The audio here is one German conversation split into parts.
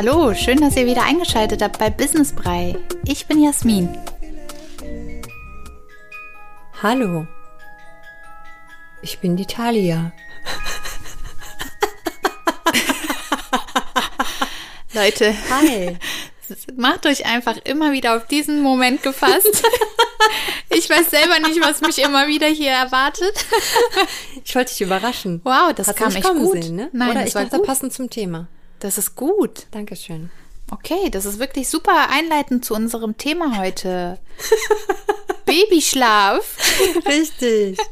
Hallo, schön, dass ihr wieder eingeschaltet habt bei Business Brei. Ich bin Jasmin. Hallo. Ich bin die Thalia. Leute, Hi. macht euch einfach immer wieder auf diesen Moment gefasst. Ich weiß selber nicht, was mich immer wieder hier erwartet. Ich wollte dich überraschen. Wow, das Hast kam echt gut. Sehen, ne? Nein, Oder das ich war dachte, gut. passend zum Thema. Das ist gut. Dankeschön. Okay, das ist wirklich super einleitend zu unserem Thema heute. Babyschlaf. Richtig.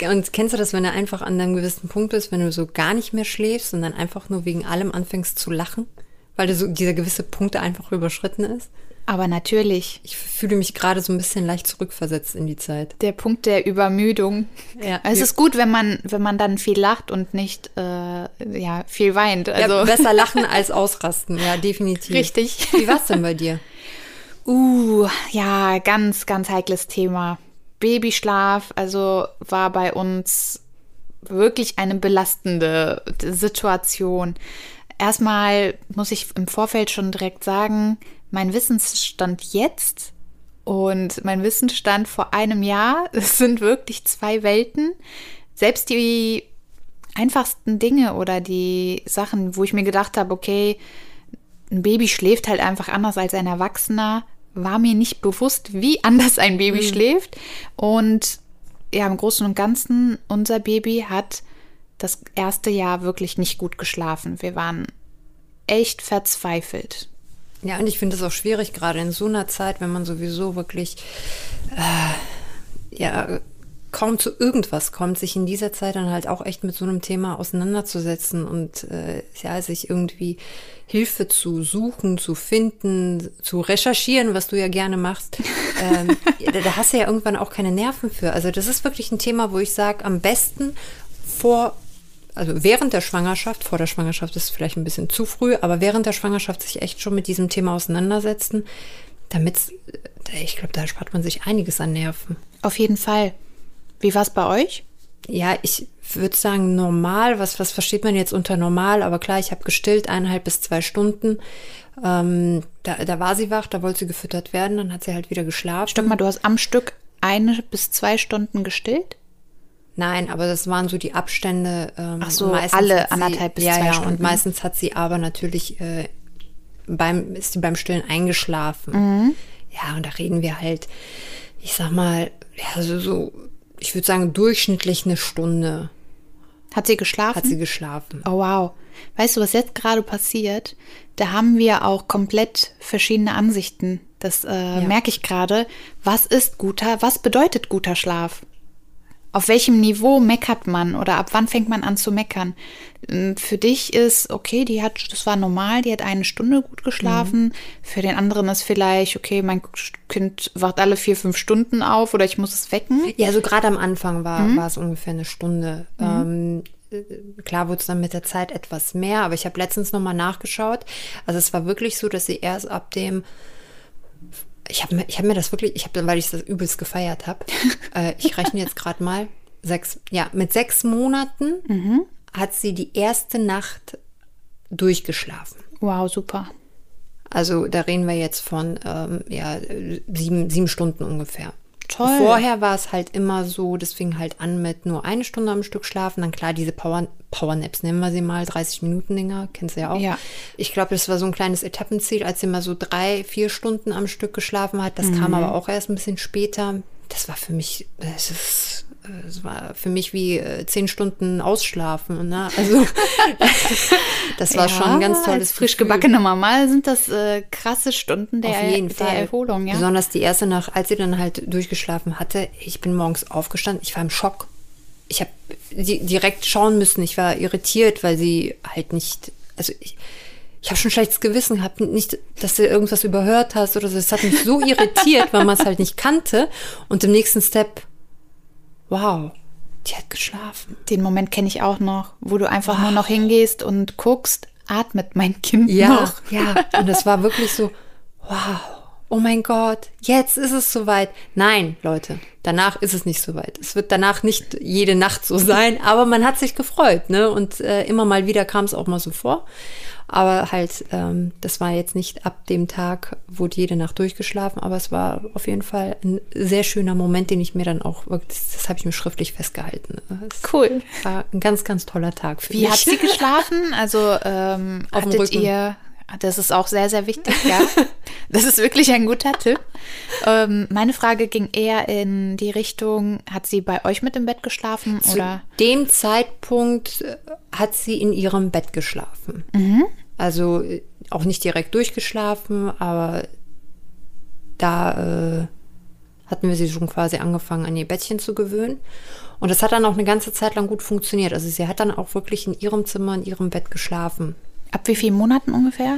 Das, und kennst du das, wenn du einfach an einem gewissen Punkt bist, wenn du so gar nicht mehr schläfst und dann einfach nur wegen allem anfängst zu lachen? Weil du so dieser gewisse Punkt einfach überschritten ist? Aber natürlich, Ich fühle mich gerade so ein bisschen leicht zurückversetzt in die Zeit. der Punkt der Übermüdung. Ja. Es ist gut, wenn man, wenn man dann viel lacht und nicht äh, ja, viel weint. Also ja, besser lachen als ausrasten, ja, definitiv. Richtig. Wie war's denn bei dir? Uh, ja, ganz, ganz heikles Thema. Babyschlaf, also war bei uns wirklich eine belastende Situation. Erstmal muss ich im Vorfeld schon direkt sagen, mein Wissensstand jetzt und mein Wissensstand vor einem Jahr, es sind wirklich zwei Welten. Selbst die einfachsten Dinge oder die Sachen, wo ich mir gedacht habe, okay, ein Baby schläft halt einfach anders als ein Erwachsener, war mir nicht bewusst, wie anders ein Baby schläft. Und ja, im Großen und Ganzen, unser Baby hat das erste Jahr wirklich nicht gut geschlafen. Wir waren echt verzweifelt. Ja, und ich finde es auch schwierig, gerade in so einer Zeit, wenn man sowieso wirklich äh, ja kaum zu irgendwas kommt, sich in dieser Zeit dann halt auch echt mit so einem Thema auseinanderzusetzen und äh, ja, sich irgendwie Hilfe zu suchen, zu finden, zu recherchieren, was du ja gerne machst. ähm, da, da hast du ja irgendwann auch keine Nerven für. Also das ist wirklich ein Thema, wo ich sage, am besten vor also während der Schwangerschaft, vor der Schwangerschaft ist es vielleicht ein bisschen zu früh, aber während der Schwangerschaft sich echt schon mit diesem Thema auseinandersetzen, damit, ich glaube, da spart man sich einiges an Nerven. Auf jeden Fall. Wie war es bei euch? Ja, ich würde sagen normal, was, was versteht man jetzt unter normal, aber klar, ich habe gestillt, eineinhalb bis zwei Stunden. Ähm, da, da war sie wach, da wollte sie gefüttert werden, dann hat sie halt wieder geschlafen. Stopp mal, du hast am Stück eine bis zwei Stunden gestillt? Nein, aber das waren so die Abstände. Ähm, Ach so, alle sie- anderthalb bis ja, zwei ja, Stunden. Und meistens hat sie aber natürlich äh, beim ist sie beim Stillen eingeschlafen. Mhm. Ja, und da reden wir halt, ich sag mal, ja, so, so ich würde sagen durchschnittlich eine Stunde Hat sie geschlafen? hat sie geschlafen. Oh wow. Weißt du, was jetzt gerade passiert? Da haben wir auch komplett verschiedene Ansichten. Das äh, merke ich gerade. Was ist guter, was bedeutet guter Schlaf? Auf welchem Niveau meckert man oder ab wann fängt man an zu meckern? Ähm, Für dich ist, okay, die hat, das war normal, die hat eine Stunde gut geschlafen. Für den anderen ist vielleicht, okay, mein Kind wacht alle vier, fünf Stunden auf oder ich muss es wecken. Ja, so gerade am Anfang war, Mhm. war es ungefähr eine Stunde. Ähm, äh, klar wurde es dann mit der Zeit etwas mehr, aber ich habe letztens nochmal nachgeschaut. Also es war wirklich so, dass sie erst ab dem ich habe mir, ich hab mir das wirklich, ich habe, weil ich das übelst gefeiert habe, äh, ich rechne jetzt gerade mal, sechs, ja, mit sechs Monaten Mhm. hat sie die erste Nacht durchgeschlafen. Wow, super. Also da reden wir jetzt von ähm, ja, sieben, sieben Stunden ungefähr. Toll. Vorher war es halt immer so, das fing halt an mit nur eine Stunde am Stück schlafen. Dann klar, diese Power, Powernaps nennen wir sie mal, 30 Minuten Dinger, kennst du ja auch. Ja. Ich glaube, das war so ein kleines Etappenziel, als sie mal so drei, vier Stunden am Stück geschlafen hat. Das kam aber auch erst ein bisschen später. Das war für mich, das ist, es war für mich wie äh, zehn Stunden ausschlafen. Ne? Also das war schon ein ganz tolles frisch gebackene Mama sind das äh, krasse Stunden der, Auf jeden der Fall. Erholung, ja. Besonders die erste Nacht, als sie dann halt durchgeschlafen hatte. Ich bin morgens aufgestanden. Ich war im Schock. Ich habe direkt schauen müssen. Ich war irritiert, weil sie halt nicht. Also ich, ich habe schon schlechtes Gewissen gehabt. Nicht, dass du irgendwas überhört hast oder so. Es hat mich so irritiert, weil man es halt nicht kannte. Und im nächsten Step, wow, die hat geschlafen. Den Moment kenne ich auch noch, wo du einfach nur noch hingehst und guckst, atmet mein Kind Ja, noch. ja. Und es war wirklich so, wow, oh mein Gott, jetzt ist es soweit. Nein, Leute, danach ist es nicht soweit. Es wird danach nicht jede Nacht so sein, aber man hat sich gefreut, ne? Und äh, immer mal wieder kam es auch mal so vor. Aber halt, ähm, das war jetzt nicht ab dem Tag, wurde jede Nacht durchgeschlafen, aber es war auf jeden Fall ein sehr schöner Moment, den ich mir dann auch wirklich, das, das habe ich mir schriftlich festgehalten. Es Cool. war ein ganz, ganz toller Tag für Wie mich. hat sie geschlafen? Also ähm, Auf dem hattet Rücken. ihr, das ist auch sehr, sehr wichtig, ja. Das ist wirklich ein guter Tipp. Ähm, meine Frage ging eher in die Richtung, hat sie bei euch mit im Bett geschlafen Zu oder? dem Zeitpunkt äh, hat sie in ihrem Bett geschlafen. Also äh, auch nicht direkt durchgeschlafen, aber da äh, hatten wir sie schon quasi angefangen, an ihr Bettchen zu gewöhnen. Und das hat dann auch eine ganze Zeit lang gut funktioniert. Also sie hat dann auch wirklich in ihrem Zimmer, in ihrem Bett geschlafen. Ab wie vielen Monaten ungefähr?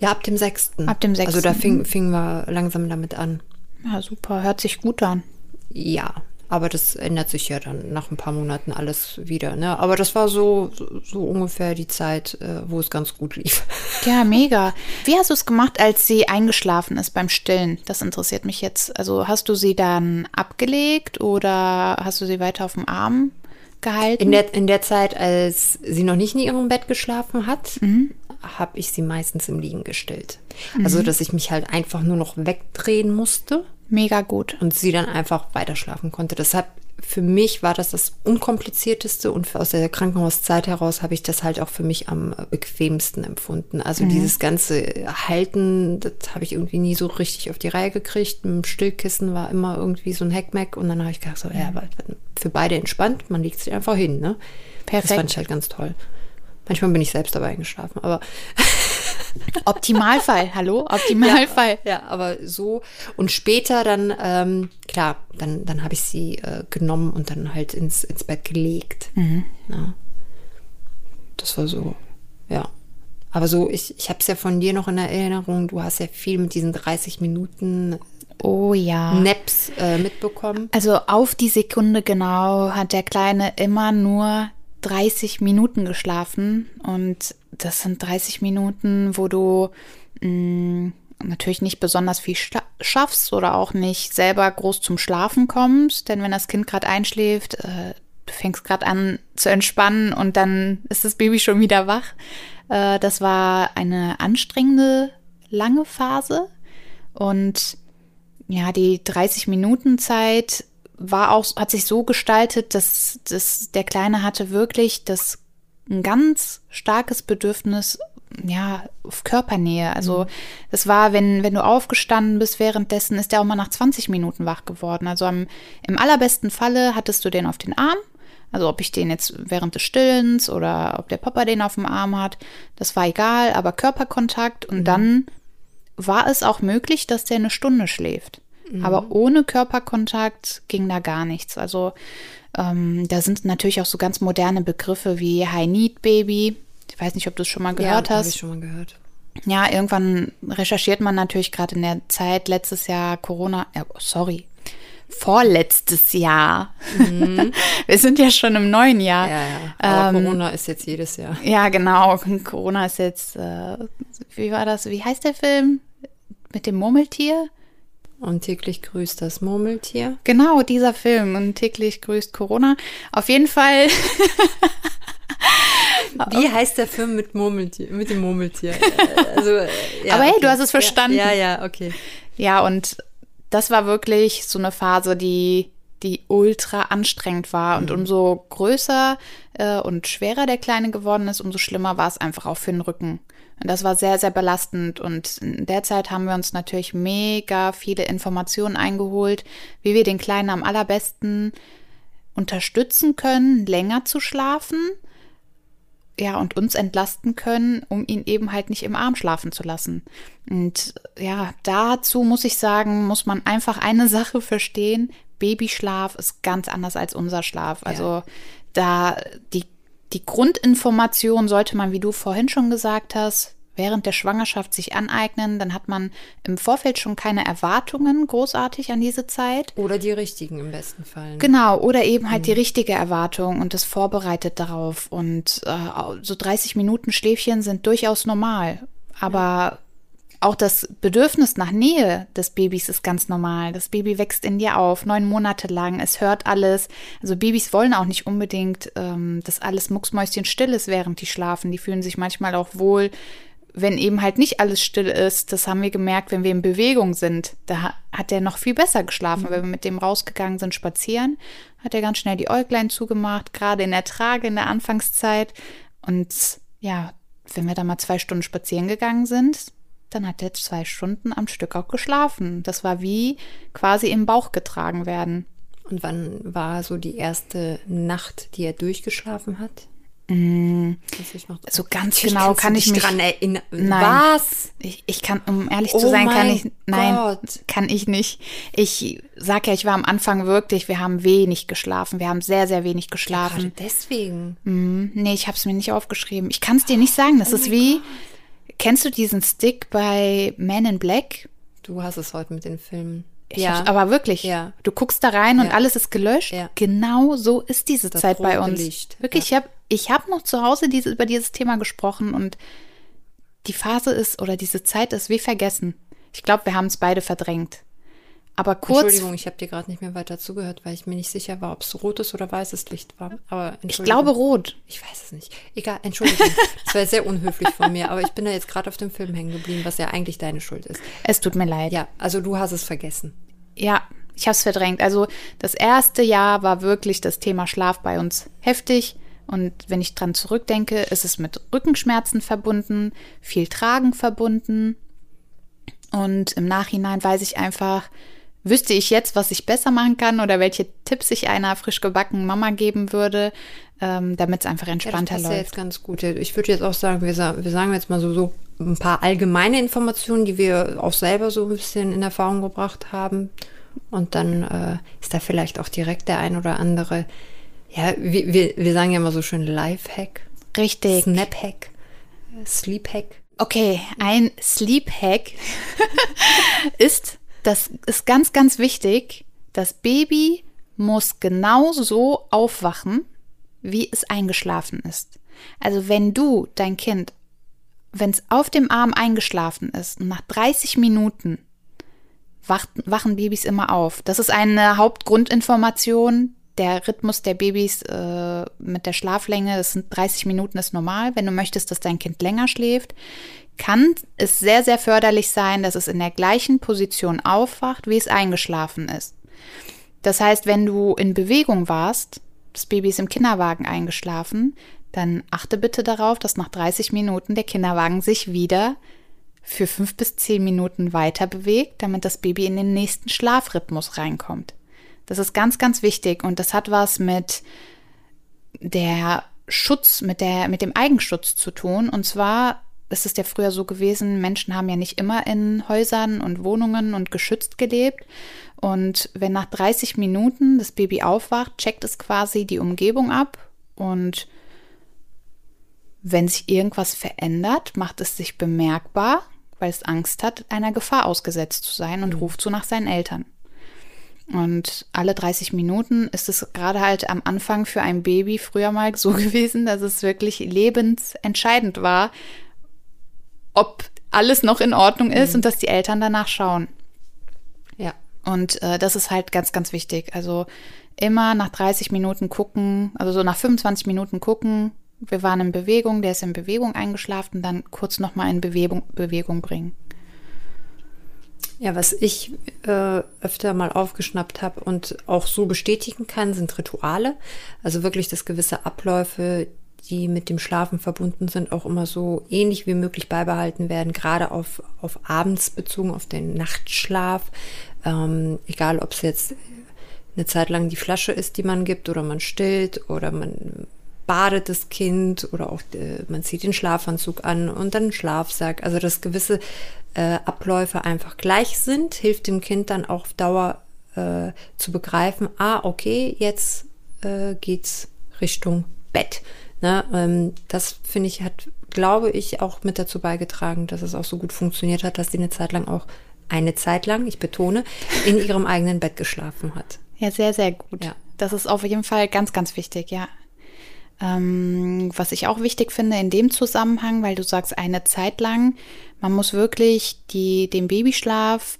Ja, ab dem sechsten. Ab dem Also da sechsten. fing, fingen wir langsam damit an. Ja, super, hört sich gut an. Ja, aber das ändert sich ja dann nach ein paar Monaten alles wieder. Ne? Aber das war so, so, so ungefähr die Zeit, äh, wo es ganz gut lief. Ja, mega. Wie hast du es gemacht, als sie eingeschlafen ist beim Stillen? Das interessiert mich jetzt. Also hast du sie dann abgelegt oder hast du sie weiter auf dem Arm gehalten? In der, in der Zeit, als sie noch nicht in ihrem Bett geschlafen hat, habe ich sie meistens im Liegen gestillt. Also, dass ich mich halt einfach nur noch wegdrehen musste Mega gut. und sie dann einfach weiter schlafen konnte. Deshalb für mich war das das unkomplizierteste und aus der Krankenhauszeit heraus habe ich das halt auch für mich am bequemsten empfunden. Also dieses ganze Halten, das habe ich irgendwie nie so richtig auf die Reihe gekriegt. Mit dem Stillkissen war immer irgendwie so ein Heckmeck und dann habe ich gedacht, so, ja, aber für beide entspannt, man legt sich einfach hin, ne? Das Perfekt. fand ich halt ganz toll. Manchmal bin ich selbst dabei eingeschlafen, aber Optimalfall, hallo? Optimalfall. ja, aber so. Und später dann, ähm, klar, dann, dann habe ich sie äh, genommen und dann halt ins, ins Bett gelegt. Ja. Das war so, ja. Aber so, ich, ich habe es ja von dir noch in Erinnerung, du hast ja viel mit diesen 30 Minuten Oh ja. Naps äh, mitbekommen. Also auf die Sekunde genau hat der Kleine immer nur 30 Minuten geschlafen. Und das sind 30 Minuten, wo du mh, natürlich nicht besonders viel schaffst oder auch nicht selber groß zum Schlafen kommst. Denn wenn das Kind gerade einschläft, äh, du fängst gerade an zu entspannen und dann ist das Baby schon wieder wach. Äh, das war eine anstrengende, lange Phase. Und ja, die 30 Minuten Zeit war auch, hat sich so gestaltet, dass, dass der Kleine hatte wirklich das ein ganz starkes Bedürfnis, ja, auf Körpernähe. Also das war, wenn, wenn du aufgestanden bist, währenddessen ist er auch mal nach 20 Minuten wach geworden. Also am, im allerbesten Falle hattest du den auf den Arm. Also ob ich den jetzt während des Stillens oder ob der Papa den auf dem Arm hat, das war egal, aber Körperkontakt und dann war es auch möglich, dass der eine Stunde schläft. Aber ohne Körperkontakt ging da gar nichts. Also ähm, da sind natürlich auch so ganz moderne Begriffe wie High Need Baby. Ich weiß nicht, ob du es schon mal gehört ja, hast. Habe ich schon mal gehört. Ja, irgendwann recherchiert man natürlich gerade in der Zeit, letztes Jahr Corona, ja, sorry, vorletztes Jahr. Wir sind ja schon im neuen Jahr. Mhm. Ja, ja. Aber Ähm, Corona ist jetzt jedes Jahr. Ja, genau. Corona ist jetzt, äh, wie war das? Wie heißt der Film? Mit dem Murmeltier? Und täglich grüßt das Murmeltier. Genau, dieser Film. Und täglich grüßt Corona. Auf jeden Fall. Wie heißt der Film mit Murmeltier, mit dem Murmeltier? Äh, also, äh, ja, Aber hey, okay. du hast es verstanden. Ja, ja, ja, okay. Ja, und das war wirklich so eine Phase, die, die ultra anstrengend war. Und umso größer äh, und schwerer der Kleine geworden ist, umso schlimmer war es einfach auch für den Rücken. Und das war sehr, sehr belastend. Und in der Zeit haben wir uns natürlich mega viele Informationen eingeholt, wie wir den Kleinen am allerbesten unterstützen können, länger zu schlafen. Ja, und uns entlasten können, um ihn eben halt nicht im Arm schlafen zu lassen. Und ja, dazu muss ich sagen, muss man einfach eine Sache verstehen. Babyschlaf ist ganz anders als unser Schlaf. Also da die, die Grundinformation sollte man, wie du vorhin schon gesagt hast, während der Schwangerschaft sich aneignen. Dann hat man im Vorfeld schon keine Erwartungen großartig an diese Zeit. Oder die richtigen im besten Fall. Genau, oder eben halt die richtige Erwartung und das vorbereitet darauf. Und äh, so 30 Minuten Schläfchen sind durchaus normal. Aber auch das Bedürfnis nach Nähe des Babys ist ganz normal. Das Baby wächst in dir auf, neun Monate lang, es hört alles. Also Babys wollen auch nicht unbedingt, ähm, dass alles mucksmäuschen still ist, während die schlafen. Die fühlen sich manchmal auch wohl, wenn eben halt nicht alles still ist. Das haben wir gemerkt, wenn wir in Bewegung sind. Da hat er noch viel besser geschlafen. Mhm. Wenn wir mit dem rausgegangen sind spazieren, hat er ganz schnell die Äuglein zugemacht, gerade in der Trage in der Anfangszeit. Und ja, wenn wir da mal zwei Stunden spazieren gegangen sind, dann hat er zwei Stunden am Stück auch geschlafen. Das war wie quasi im Bauch getragen werden. Und wann war so die erste Nacht, die er durchgeschlafen hat? Mm, so ganz genau kann ich mich dran erinnern. Nein, Was? Ich, ich kann, um ehrlich zu oh sein, kann ich nein, Gott. kann ich nicht. Ich sag ja, ich war am Anfang wirklich, wir haben wenig geschlafen, wir haben sehr sehr wenig geschlafen. Ja, deswegen. Mm, nee, ich habe es mir nicht aufgeschrieben. Ich kann es dir nicht sagen. Das oh ist wie Gott. Kennst du diesen Stick bei Man in Black? Du hast es heute mit den Filmen. Ich ja. aber wirklich. Ja. Du guckst da rein und ja. alles ist gelöscht. Ja. Genau so ist diese das Zeit bei uns. Licht. Wirklich, ja. ich habe ich hab noch zu Hause diese, über dieses Thema gesprochen und die Phase ist oder diese Zeit ist wie vergessen. Ich glaube, wir haben es beide verdrängt. Aber kurz. Entschuldigung, ich habe dir gerade nicht mehr weiter zugehört, weil ich mir nicht sicher war, ob es rotes oder weißes Licht war. Aber ich glaube rot. Ich weiß es nicht. Egal, Entschuldigung. das war sehr unhöflich von mir, aber ich bin da jetzt gerade auf dem Film hängen geblieben, was ja eigentlich deine Schuld ist. Es tut mir leid. Ja, also du hast es vergessen. Ja, ich habe es verdrängt. Also das erste Jahr war wirklich das Thema Schlaf bei uns heftig. Und wenn ich dran zurückdenke, ist es mit Rückenschmerzen verbunden, viel Tragen verbunden. Und im Nachhinein weiß ich einfach, wüsste ich jetzt, was ich besser machen kann oder welche Tipps ich einer frisch gebackenen Mama geben würde, ähm, damit es einfach entspannter ja, das läuft. Ja, jetzt ganz gut. Ich würde jetzt auch sagen, wir, wir sagen jetzt mal so, so ein paar allgemeine Informationen, die wir auch selber so ein bisschen in Erfahrung gebracht haben. Und dann äh, ist da vielleicht auch direkt der ein oder andere, ja, wir, wir, wir sagen ja immer so schön Life-Hack. Richtig. Snap-Hack. Sleep-Hack. Okay, ein Sleep-Hack ist das ist ganz, ganz wichtig. Das Baby muss genau so aufwachen, wie es eingeschlafen ist. Also wenn du dein Kind, wenn es auf dem Arm eingeschlafen ist und nach 30 Minuten wachen Babys immer auf. Das ist eine Hauptgrundinformation. Der Rhythmus der Babys äh, mit der Schlaflänge, das sind 30 Minuten, ist normal. Wenn du möchtest, dass dein Kind länger schläft, kann es sehr, sehr förderlich sein, dass es in der gleichen Position aufwacht, wie es eingeschlafen ist. Das heißt, wenn du in Bewegung warst, das Baby ist im Kinderwagen eingeschlafen, dann achte bitte darauf, dass nach 30 Minuten der Kinderwagen sich wieder für fünf bis zehn Minuten weiter bewegt, damit das Baby in den nächsten Schlafrhythmus reinkommt. Das ist ganz, ganz wichtig und das hat was mit der Schutz, mit der, mit dem Eigenschutz zu tun. Und zwar es ist ja früher so gewesen, Menschen haben ja nicht immer in Häusern und Wohnungen und geschützt gelebt. Und wenn nach 30 Minuten das Baby aufwacht, checkt es quasi die Umgebung ab und wenn sich irgendwas verändert, macht es sich bemerkbar, weil es Angst hat, einer Gefahr ausgesetzt zu sein und mhm. ruft so nach seinen Eltern. Und alle 30 Minuten ist es gerade halt am Anfang für ein Baby früher mal so gewesen, dass es wirklich lebensentscheidend war, ob alles noch in Ordnung ist mhm. und dass die Eltern danach schauen. Ja. Und äh, das ist halt ganz, ganz wichtig. Also immer nach 30 Minuten gucken, also so nach 25 Minuten gucken, wir waren in Bewegung, der ist in Bewegung eingeschlafen, dann kurz nochmal in Bewegung, Bewegung bringen. Ja, was ich äh, öfter mal aufgeschnappt habe und auch so bestätigen kann, sind Rituale. Also wirklich, dass gewisse Abläufe, die mit dem Schlafen verbunden sind, auch immer so ähnlich wie möglich beibehalten werden, gerade auf, auf abends bezogen, auf den Nachtschlaf. Ähm, egal, ob es jetzt eine Zeit lang die Flasche ist, die man gibt, oder man stillt, oder man badet das Kind, oder auch äh, man zieht den Schlafanzug an und dann Schlafsack. Also, dass gewisse äh, Abläufe einfach gleich sind, hilft dem Kind dann auch auf Dauer äh, zu begreifen, ah, okay, jetzt äh, geht's Richtung Bett. Ne, ähm, das finde ich hat, glaube ich, auch mit dazu beigetragen, dass es auch so gut funktioniert hat, dass sie eine Zeit lang auch eine Zeit lang, ich betone, in ihrem eigenen Bett geschlafen hat. Ja, sehr, sehr gut. Ja. Das ist auf jeden Fall ganz, ganz wichtig, ja. Ähm, was ich auch wichtig finde in dem Zusammenhang, weil du sagst, eine Zeit lang, man muss wirklich die, den Babyschlaf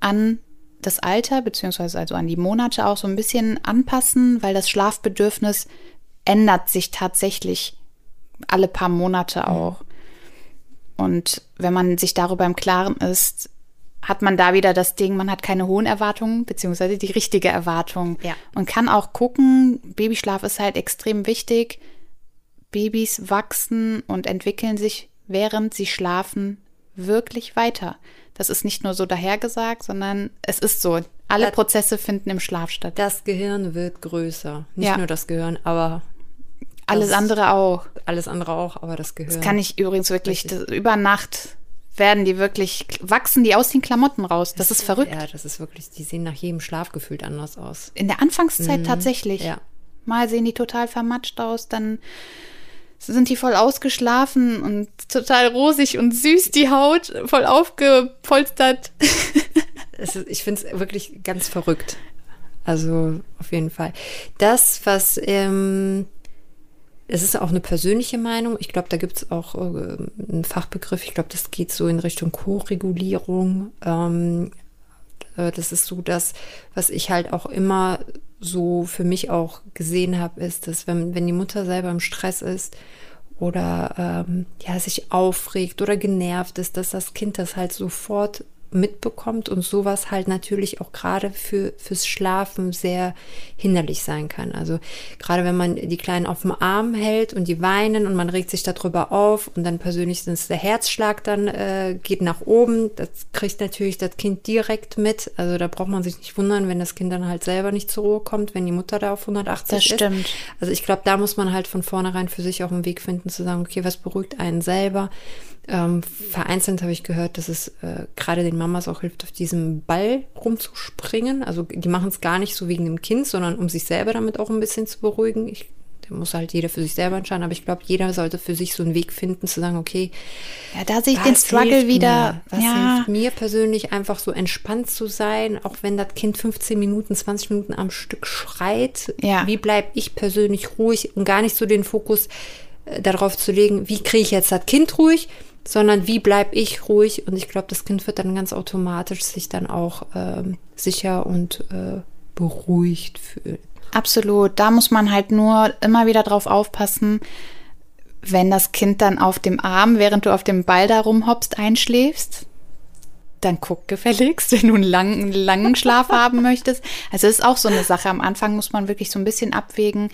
an das Alter, beziehungsweise also an die Monate auch so ein bisschen anpassen, weil das Schlafbedürfnis ändert sich tatsächlich alle paar Monate auch. Und wenn man sich darüber im Klaren ist, hat man da wieder das Ding, man hat keine hohen Erwartungen, beziehungsweise die richtige Erwartung. Ja. Und kann auch gucken, Babyschlaf ist halt extrem wichtig. Babys wachsen und entwickeln sich, während sie schlafen, wirklich weiter. Das ist nicht nur so dahergesagt, sondern es ist so. Alle Das- Prozesse finden im Schlaf statt. Das Gehirn wird größer. Nicht Ja. nur das Gehirn, aber Alles das- andere auch. alles andere auch, aber das Gehirn. Das kann ich übrigens wirklich, das, über Nacht werden die wirklich, wachsen die aus den Klamotten raus. Das ist verrückt. Ja, das ist wirklich, die sehen nach jedem Schlaf gefühlt anders aus. In der Anfangszeit tatsächlich. Mhm. Ja. Mal sehen die total vermatscht aus, dann sind die voll ausgeschlafen und total rosig und süß die Haut, voll aufgepolstert. Ist, ich finde es wirklich ganz verrückt. Also auf jeden Fall. Das, was, ähm, es ist auch eine persönliche Meinung. Ich glaube, da gibt es auch äh, einen Fachbegriff. Ich glaube, das geht so in Richtung Co-Regulierung. Ähm, äh, das ist so das, was ich halt auch immer so für mich auch gesehen habe, ist, dass wenn, wenn die Mutter selber im Stress ist oder ähm, ja, sich aufregt oder genervt ist, dass das Kind das halt sofort mitbekommt und sowas halt natürlich auch gerade für fürs Schlafen sehr hinderlich sein kann. Also gerade wenn man die Kleinen auf dem Arm hält und die weinen und man regt sich darüber auf und dann persönlich ist der Herzschlag dann äh, geht nach oben, das kriegt natürlich das Kind direkt mit. Also da braucht man sich nicht wundern, wenn das Kind dann halt selber nicht zur Ruhe kommt, wenn die Mutter da auf 180 Das ist. stimmt. Also ich glaube, da muss man halt von vornherein für sich auch einen Weg finden, zu sagen, okay, was beruhigt einen selber? Ähm, vereinzelt habe ich gehört, dass es äh, gerade den Mamas auch hilft, auf diesem Ball rumzuspringen. Also die machen es gar nicht so wegen dem Kind, sondern um sich selber damit auch ein bisschen zu beruhigen. Ich, da muss halt jeder für sich selber entscheiden, aber ich glaube, jeder sollte für sich so einen Weg finden, zu sagen, okay, Ja, da sehe ich den Struggle wieder. Mir? Was ja, hilft mir persönlich einfach so entspannt zu sein, auch wenn das Kind 15 Minuten, 20 Minuten am Stück schreit. Ja. Wie bleibe ich persönlich ruhig und gar nicht so den Fokus äh, darauf zu legen, wie kriege ich jetzt das Kind ruhig, sondern wie bleibe ich ruhig. Und ich glaube, das Kind wird dann ganz automatisch sich dann auch ähm, sicher und äh, beruhigt fühlen. Absolut. Da muss man halt nur immer wieder drauf aufpassen, wenn das Kind dann auf dem Arm, während du auf dem Ball da rumhoppst, einschläfst. Dann guck gefälligst, wenn du einen langen, langen Schlaf haben möchtest. Also es ist auch so eine Sache. Am Anfang muss man wirklich so ein bisschen abwägen,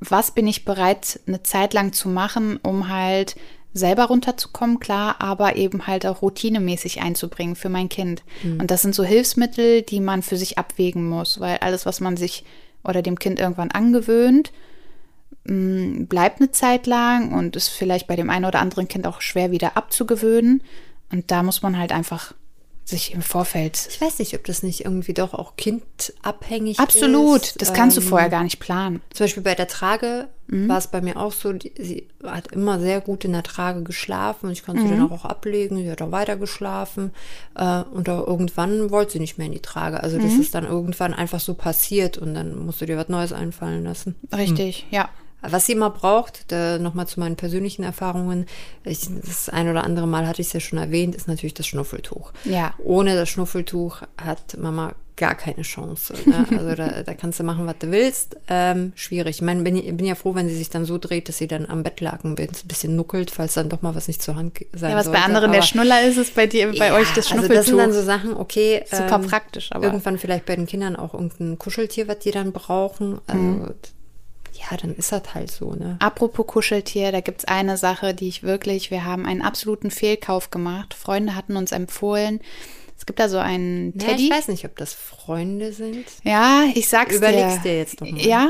was bin ich bereit, eine Zeit lang zu machen, um halt selber runterzukommen, klar, aber eben halt auch routinemäßig einzubringen für mein Kind. Und das sind so Hilfsmittel, die man für sich abwägen muss, weil alles, was man sich oder dem Kind irgendwann angewöhnt, mh, bleibt eine Zeit lang und ist vielleicht bei dem einen oder anderen Kind auch schwer wieder abzugewöhnen. Und da muss man halt einfach sich im Vorfeld. Ich weiß nicht, ob das nicht irgendwie doch auch kindabhängig Absolut, ist. das kannst du Ähm, vorher gar nicht planen. Zum Beispiel bei der Trage Mhm. war es bei mir auch so, die, sie hat immer sehr gut in der Trage geschlafen und ich konnte sie Mhm. dann auch ablegen. Sie hat auch weiter geschlafen äh, und auch irgendwann wollte sie nicht mehr in die Trage. Also Mhm. das ist dann irgendwann einfach so passiert und dann musst du dir was Neues einfallen lassen. Richtig, ja. Was sie immer braucht, nochmal zu meinen persönlichen Erfahrungen, ich, das ein oder andere Mal hatte ich es ja schon erwähnt, ist natürlich das Schnuffeltuch. Ja. Ohne das Schnuffeltuch hat Mama gar keine Chance. Ne? Also da, da kannst du machen, was du willst. Ähm, schwierig. Ich meine, bin, bin ja froh, wenn sie sich dann so dreht, dass sie dann am Bettlaken ein bisschen nuckelt, falls dann doch mal was nicht zur Hand sein Ja, was sollte. bei anderen der Aber- Schnuller ist, ist bei dir, bei ja, euch das Also Schnuffeltuch. das sind dann so Sachen, okay. Super ähm, praktisch, aber- Irgendwann vielleicht bei den Kindern auch irgendein Kuscheltier, was die dann brauchen. Also, Mhm. Ja, dann ist das halt so, ne? Apropos Kuscheltier, da gibt's eine Sache, die ich wirklich, wir haben einen absoluten Fehlkauf gemacht. Freunde hatten uns empfohlen. Es gibt da so einen Ja, Teddy. ich weiß nicht, ob das Freunde sind. Ja, ich sag's Überleg's dir. dir jetzt doch mal. Ja,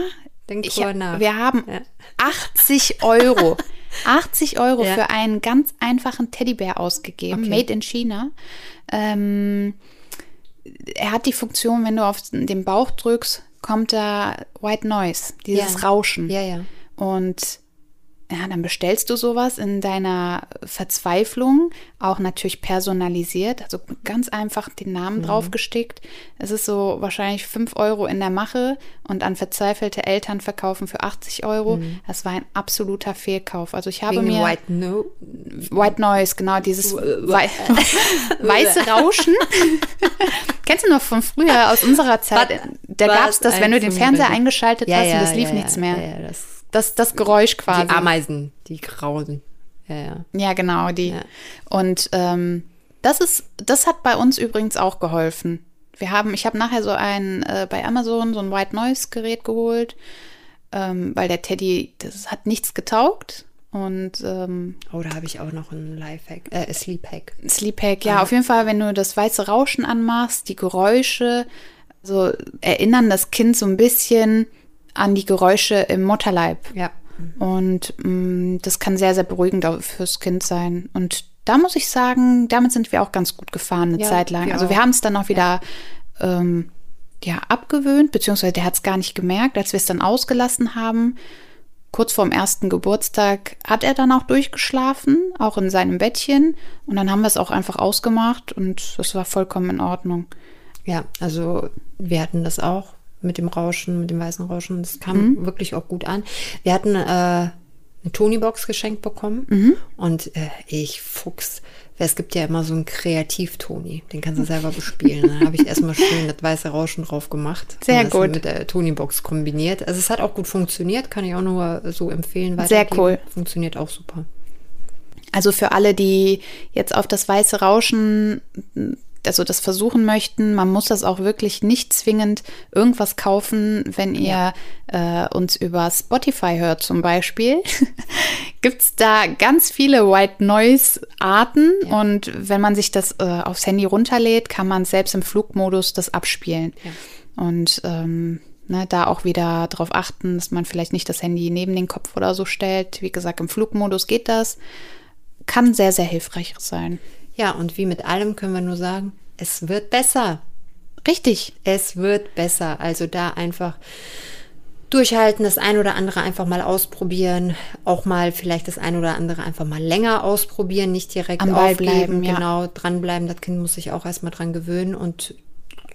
Denk ich, drüber nach. wir haben Ja. 80 Euro. 80 Euro Ja. für einen ganz einfachen Teddybär ausgegeben, Okay. made in China. Ähm, er hat die Funktion, wenn du auf den Bauch drückst, kommt da White Noise, dieses Ja. Rauschen. Ja, ja. Und ja, dann bestellst du sowas in deiner Verzweiflung, auch natürlich personalisiert, also ganz einfach den Namen Mhm. draufgestickt. Es ist so wahrscheinlich 5 Euro in der Mache und an verzweifelte Eltern verkaufen für 80 Euro. Das war ein absoluter Fehlkauf. Also ich habe Mhm. Wegen mir White No. White Noise, genau, dieses wei weiße Rauschen. Kennst du noch von früher aus unserer Zeit? Da gab es das, wenn du den Fernseher eingeschaltet hast und das lief ja, nichts ja, mehr. Ja, ja, das, Das, das Geräusch quasi. die Ameisen, die grauen. Ja, ja. Ja, genau, die. Ja. Und ähm, das ist, das hat bei uns übrigens auch geholfen. Wir haben, ich habe nachher so ein äh, bei Amazon so ein White Noise Gerät geholt, ähm, weil der Teddy, das hat nichts getaugt. Und ähm, Oh, da habe ich auch noch einen Lifehack, äh, Sleep-Hack. Sleep Hack, ja, auf jeden Fall, wenn du das weiße Rauschen anmachst, die Geräusche, so erinnern das Kind so ein bisschen an die Geräusche im Mutterleib. Ja. Und mh, das kann sehr, sehr beruhigend auch fürs Kind sein. Und da muss ich sagen, damit sind wir auch ganz gut gefahren eine Ja, Zeit lang. wir Also wir haben es dann auch wieder ähm, ja, abgewöhnt, beziehungsweise der hat es gar nicht gemerkt, als wir es dann ausgelassen haben. Kurz vorm ersten Geburtstag hat er dann auch durchgeschlafen, auch in seinem Bettchen. Und dann haben wir es auch einfach ausgemacht und das war vollkommen in Ordnung. Ja, also wir hatten das auch mit dem Rauschen, mit dem weißen Rauschen. Das kam wirklich auch gut an. Wir hatten äh, eine Tony-Box geschenkt bekommen und äh, ich Fuchs. Es gibt ja immer so einen Kreativ-Toni, den kannst du selber bespielen. Dann habe ich erstmal schön das weiße Rauschen drauf gemacht. Sehr gut. Mit der Tony-Box kombiniert. Also es hat auch gut funktioniert, kann ich auch nur so empfehlen. Sehr cool. Funktioniert auch super. Also für alle, die jetzt auf das weiße Rauschen, also das versuchen möchten, man muss das auch wirklich nicht zwingend irgendwas kaufen, wenn ihr äh, uns über Spotify hört zum Beispiel. Gibt's da ganz viele White Noise Arten Ja. und wenn man sich das äh, aufs Handy runterlädt, kann man selbst im Flugmodus das abspielen. Ja. Und ähm, ne, da auch wieder darauf achten, dass man vielleicht nicht das Handy neben den Kopf oder so stellt. Wie gesagt, im Flugmodus geht das. Kann sehr, sehr hilfreich sein. Ja, und wie mit allem können wir nur sagen, es wird besser. Richtig. Es wird besser. Also da einfach durchhalten, das ein oder andere einfach mal ausprobieren, auch mal vielleicht das ein oder andere einfach mal länger ausprobieren, nicht direkt Am Ball aufgeben, bleiben, ja. genau, dranbleiben. Das Kind muss sich auch erstmal dran gewöhnen und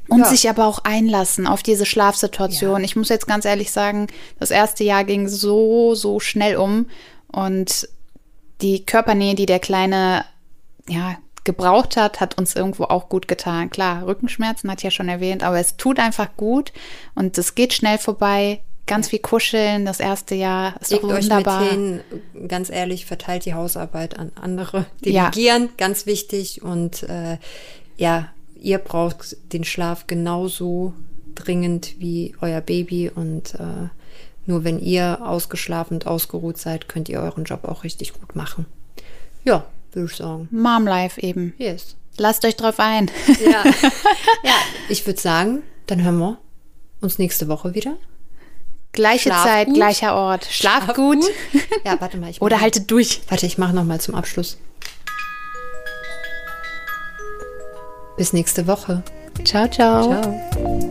Und Ja. sich aber auch einlassen auf diese Schlafsituation. Ja. Ich muss jetzt ganz ehrlich sagen, das erste Jahr ging so, so schnell um. Und die Körpernähe, die der Kleine ja, gebraucht hat, hat uns irgendwo auch gut getan. Klar, Rückenschmerzen hat ja schon erwähnt, aber es tut einfach gut und es geht schnell vorbei. Ganz viel kuscheln, das erste Jahr ist doch legt euch wunderbar. mit hin, ganz ehrlich, verteilt die Hausarbeit an andere. Ja. Delegieren, ganz wichtig. Und äh, ja, ihr braucht den Schlaf genauso dringend wie euer Baby. Und äh, nur wenn ihr ausgeschlafen und ausgeruht seid, könnt ihr euren Job auch richtig gut machen. Ja, würde ich sagen. Mom Life eben. Yes. Lasst euch drauf ein. Ja, ja ich würde sagen, dann hören wir uns nächste Woche wieder. Gleiche Schlaf Zeit, gut. gleicher Ort. Schlaf, Schlaf gut. Ja, warte mal. Ich Oder haltet durch. Warte, ich mache noch mal zum Abschluss. Bis nächste Woche. Ciao, ciao. Ciao.